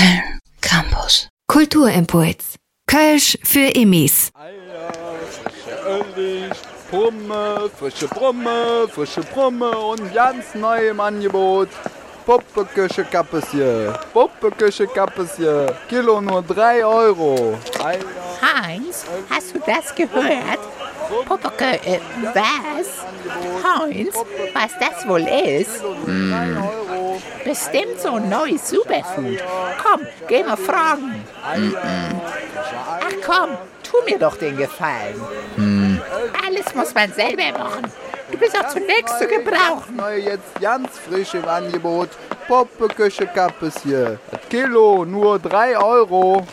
Köln Campus. Kulturimpuls. Kölsch für Immis. Eier, frische Öllig, Brumme, frische Brumme, frische Brumme und ganz neu im Angebot. Puppeküche Kappesie, Puppeküche Kappesie, Kilo nur 3 Euro. Eier, Heinz, hast du das gehört? Puppeke, äh, was? Heinz, was das wohl ist? Euro. Bestimmt so ein neues Superfood. Komm, geh mal fragen. Ach komm, tu mir doch den Gefallen. Alles muss man selber machen. Du bist auch zunächst zu gebrauchen. Neu jetzt ganz frisch im Angebot. Puppeküche Kappesie, Kilo nur 3 Euro.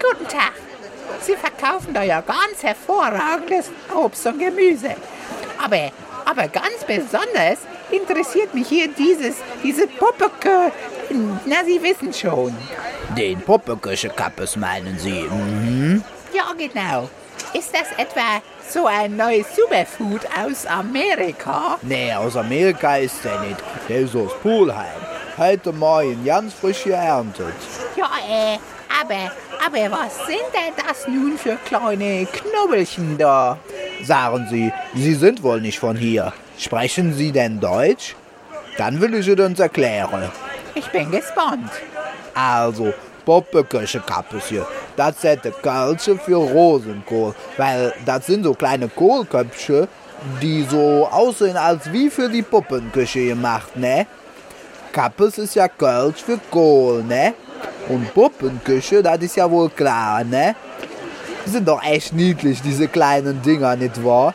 Guten Tag. Sie verkaufen da ja ganz hervorragendes Obst und Gemüse. Aber, aber ganz besonders interessiert mich hier dieses, diese Puppeke. Na, Sie wissen schon. Den Puppeküche-Kappes meinen Sie? Mhm. Ja, genau. Ist das etwa so ein neues Superfood aus Amerika? Nee, aus Amerika ist der nicht. Der ist aus Poolheim. Heute Morgen ganz frisch geerntet. Ja, äh, aber, aber was sind denn das nun für kleine Knubbelchen da? Sagen Sie, Sie sind wohl nicht von hier. Sprechen Sie denn Deutsch? Dann will ich es uns erklären. Ich bin gespannt. Also, Puppeküche-Kappes hier. Das sind die Kölsche für Rosenkohl. Weil das sind so kleine Kohlköpfchen, die so aussehen als wie für die Puppenküche gemacht, ne? Kappes ist ja Kölsch für Kohl, ne? Und Puppenküche, das ist ja wohl klar, ne? Sind doch echt niedlich, diese kleinen Dinger, nicht wahr?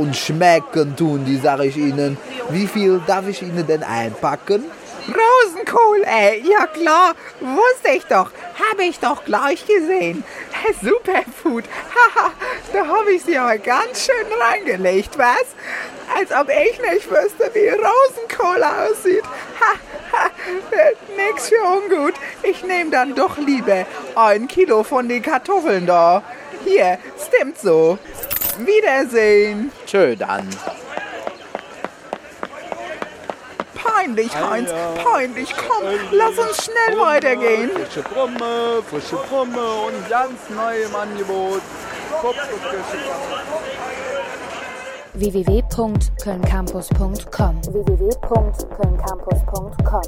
Und schmecken tun die, sag ich Ihnen. Wie viel darf ich Ihnen denn einpacken? Rosenkohl, ey, ja klar, wusste ich doch, habe ich doch gleich gesehen. Superfood, haha, da habe ich sie aber ganz schön reingelegt, was? Als ob ich nicht wüsste, wie Rosenkohl aussieht. Ha, ha, nix für ungut. Ich nehme dann doch lieber ein Kilo von den Kartoffeln da. Hier, stimmt so. Wiedersehen. Tschö dann. Peinlich, Heinz, peinlich. Komm, lass uns schnell weitergehen. Frische Brumme, frische Brumme und ganz neu im Angebot. Www.kölncampus.com www.kölncampus.com